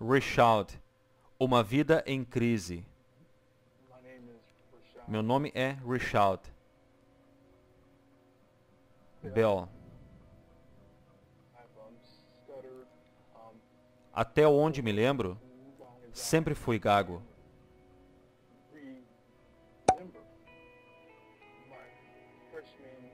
Richard, Uma Vida em Crise. Meu nome é Richard. Bell. Até onde me lembro, sempre fui gago.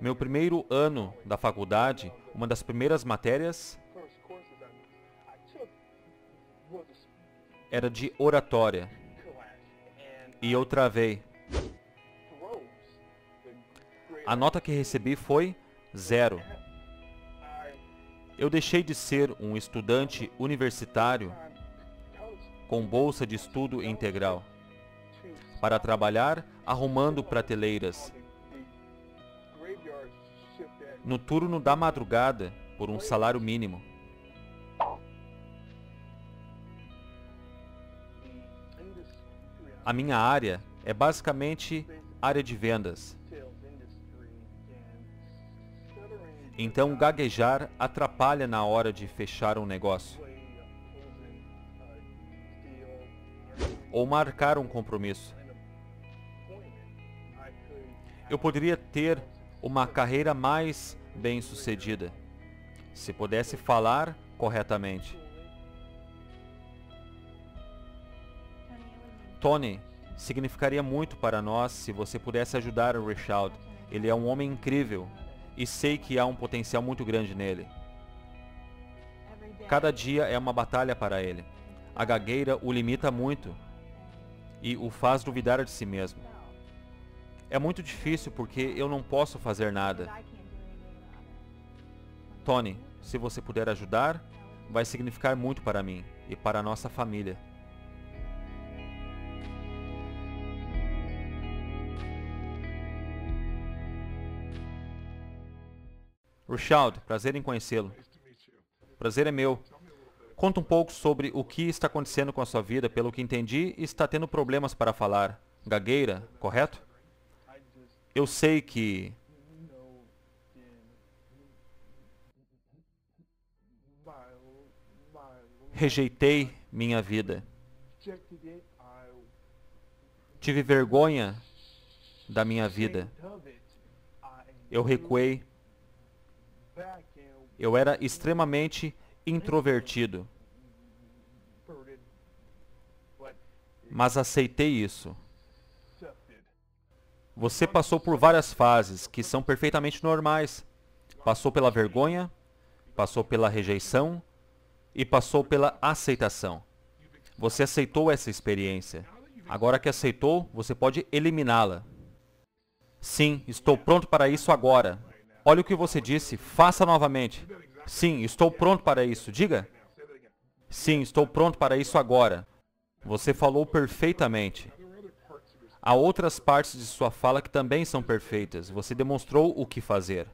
Meu primeiro ano da faculdade, uma das primeiras matérias era de oratória. E eu travei. A nota que recebi foi zero. Eu deixei de ser um estudante universitário com bolsa de estudo integral para trabalhar arrumando prateleiras no turno da madrugada por um salário mínimo. A minha área é basicamente área de vendas. Então, gaguejar atrapalha na hora de fechar um negócio. Ou marcar um compromisso. Eu poderia ter uma carreira mais bem-sucedida se pudesse falar corretamente. Tony, significaria muito para nós se você pudesse ajudar o Richard. Ele é um homem incrível e sei que há um potencial muito grande nele. Cada dia é uma batalha para ele. A gagueira o limita muito e o faz duvidar de si mesmo. É muito difícil porque eu não posso fazer nada. Tony, se você puder ajudar, vai significar muito para mim e para a nossa família. Richard, prazer em conhecê-lo. Prazer é meu. Conta um pouco sobre o que está acontecendo com a sua vida. Pelo que entendi, está tendo problemas para falar. Gagueira, correto? Eu sei que rejeitei minha vida. Tive vergonha da minha vida. Eu recuei eu era extremamente introvertido. Mas aceitei isso. Você passou por várias fases que são perfeitamente normais. Passou pela vergonha, passou pela rejeição e passou pela aceitação. Você aceitou essa experiência. Agora que aceitou, você pode eliminá-la. Sim, estou pronto para isso agora. Olha o que você disse, faça novamente. Sim, estou pronto para isso. Diga. Sim, estou pronto para isso agora. Você falou perfeitamente. Há outras partes de sua fala que também são perfeitas. Você demonstrou o que fazer.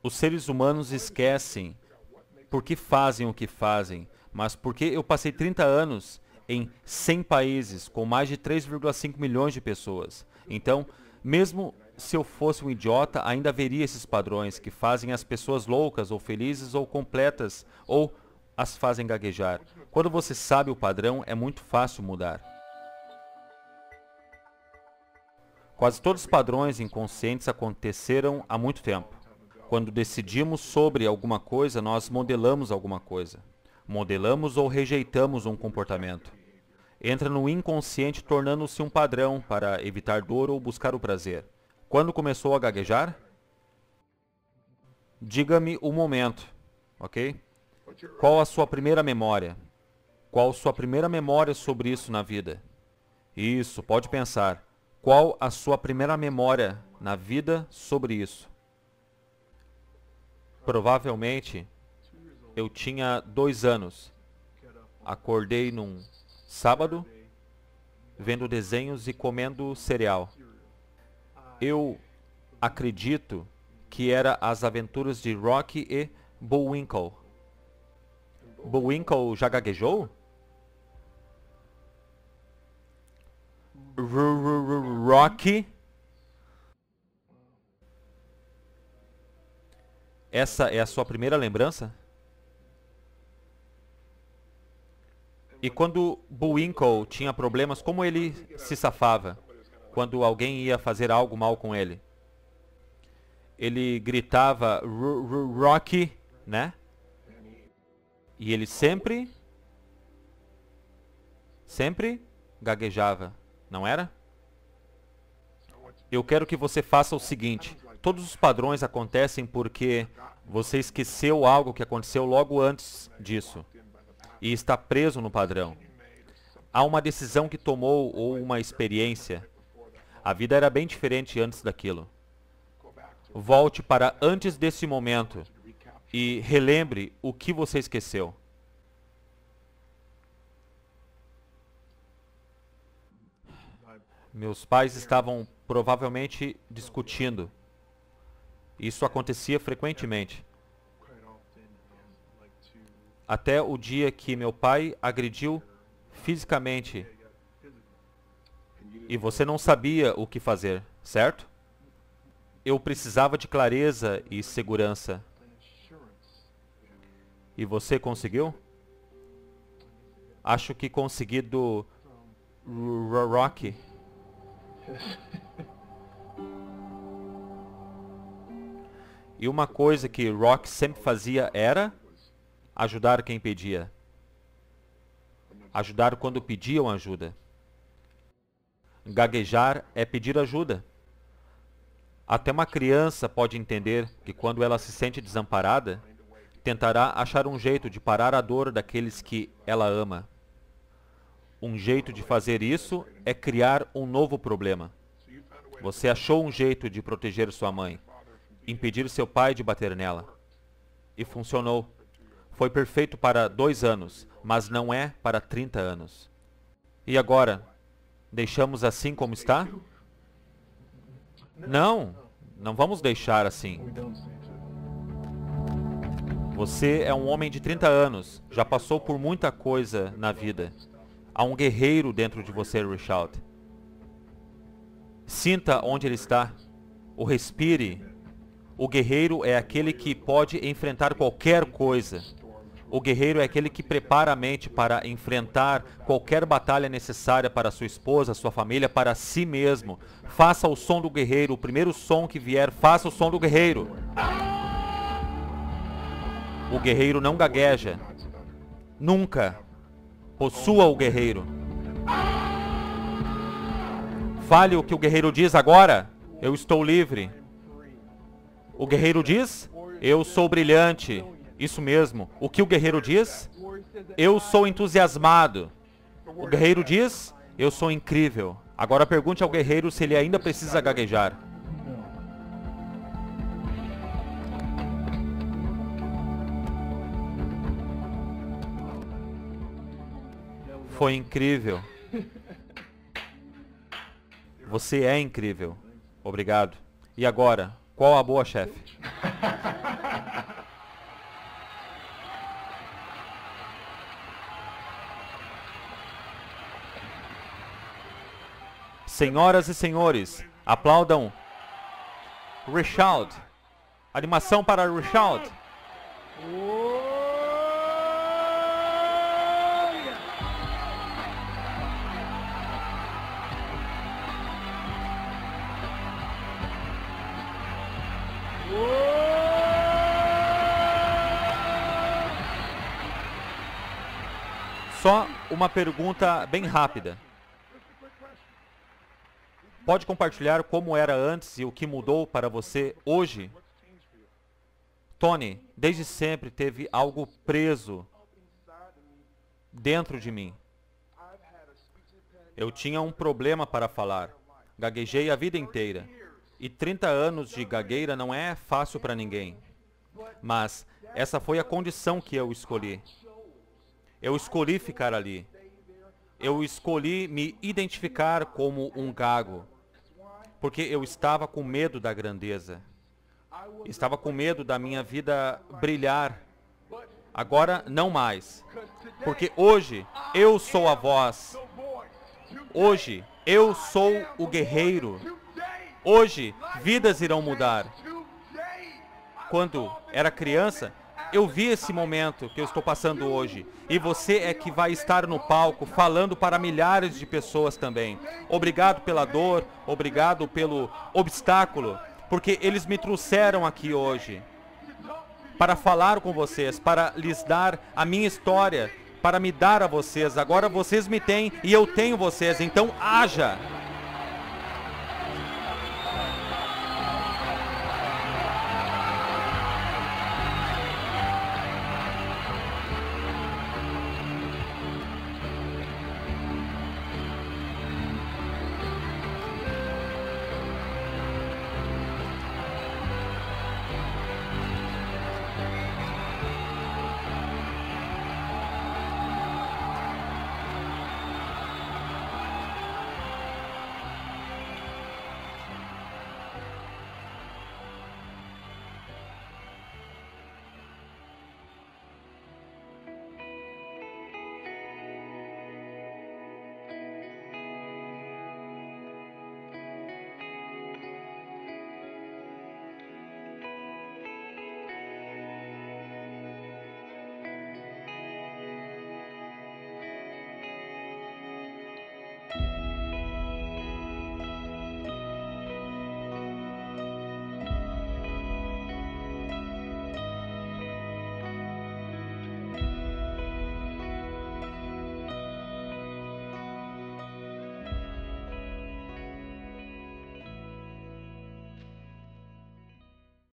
Os seres humanos esquecem por que fazem o que fazem, mas porque eu passei 30 anos em 100 países com mais de 3,5 milhões de pessoas. Então, mesmo se eu fosse um idiota, ainda veria esses padrões que fazem as pessoas loucas ou felizes ou completas ou as fazem gaguejar. Quando você sabe o padrão, é muito fácil mudar. Quase todos os padrões inconscientes aconteceram há muito tempo. Quando decidimos sobre alguma coisa, nós modelamos alguma coisa. Modelamos ou rejeitamos um comportamento. Entra no inconsciente tornando-se um padrão para evitar dor ou buscar o prazer. Quando começou a gaguejar? Diga-me o momento, ok? Qual a sua primeira memória? Qual a sua primeira memória sobre isso na vida? Isso, pode pensar. Qual a sua primeira memória na vida sobre isso? Provavelmente, eu tinha dois anos. Acordei num sábado, vendo desenhos e comendo cereal eu acredito que era As Aventuras de Rocky e Bullwinkle. Bullwinkle já gaguejou? Rocky. Essa é a sua primeira lembrança? E quando Buwinkle tinha problemas, como ele se safava? Quando alguém ia fazer algo mal com ele? Ele gritava Rocky, né? E ele sempre, sempre gaguejava, não era? Eu quero que você faça o seguinte. Todos os padrões acontecem porque você esqueceu algo que aconteceu logo antes disso e está preso no padrão. Há uma decisão que tomou ou uma experiência. A vida era bem diferente antes daquilo. Volte para antes desse momento e relembre o que você esqueceu. Meus pais estavam provavelmente discutindo. Isso acontecia frequentemente. Até o dia que meu pai agrediu fisicamente. E você não sabia o que fazer, certo? Eu precisava de clareza e segurança. E você conseguiu? Acho que consegui do Rocky. E uma coisa que Rock sempre fazia era ajudar quem pedia. Ajudar quando pediam ajuda. Gaguejar é pedir ajuda. Até uma criança pode entender que quando ela se sente desamparada, tentará achar um jeito de parar a dor daqueles que ela ama. Um jeito de fazer isso é criar um novo problema. Você achou um jeito de proteger sua mãe impedir seu pai de bater nela. E funcionou. Foi perfeito para dois anos, mas não é para 30 anos. E agora? Deixamos assim como está? Não, não vamos deixar assim. Você é um homem de 30 anos, já passou por muita coisa na vida. Há um guerreiro dentro de você, Richard. Sinta onde ele está. O respire o guerreiro é aquele que pode enfrentar qualquer coisa. O guerreiro é aquele que prepara a mente para enfrentar qualquer batalha necessária para sua esposa, sua família, para si mesmo. Faça o som do guerreiro, o primeiro som que vier, faça o som do guerreiro. O guerreiro não gagueja. Nunca. Possua o guerreiro. Fale o que o guerreiro diz agora. Eu estou livre. O guerreiro diz: Eu sou brilhante. Isso mesmo. O que o guerreiro diz? Eu sou entusiasmado. O guerreiro diz: Eu sou incrível. Agora pergunte ao guerreiro se ele ainda precisa gaguejar. Foi incrível. Você é incrível. Obrigado. E agora, qual a boa, chefe? Senhoras e senhores, aplaudam Richard. Animação para Richard. Só uma pergunta bem rápida. Pode compartilhar como era antes e o que mudou para você hoje? Tony, desde sempre teve algo preso dentro de mim. Eu tinha um problema para falar. Gaguejei a vida inteira. E 30 anos de gagueira não é fácil para ninguém. Mas essa foi a condição que eu escolhi. Eu escolhi ficar ali. Eu escolhi me identificar como um gago, porque eu estava com medo da grandeza. Estava com medo da minha vida brilhar. Agora não mais. Porque hoje eu sou a voz. Hoje eu sou o guerreiro. Hoje vidas irão mudar. Quando era criança, eu vi esse momento que eu estou passando hoje. E você é que vai estar no palco falando para milhares de pessoas também. Obrigado pela dor, obrigado pelo obstáculo, porque eles me trouxeram aqui hoje para falar com vocês, para lhes dar a minha história, para me dar a vocês. Agora vocês me têm e eu tenho vocês, então haja.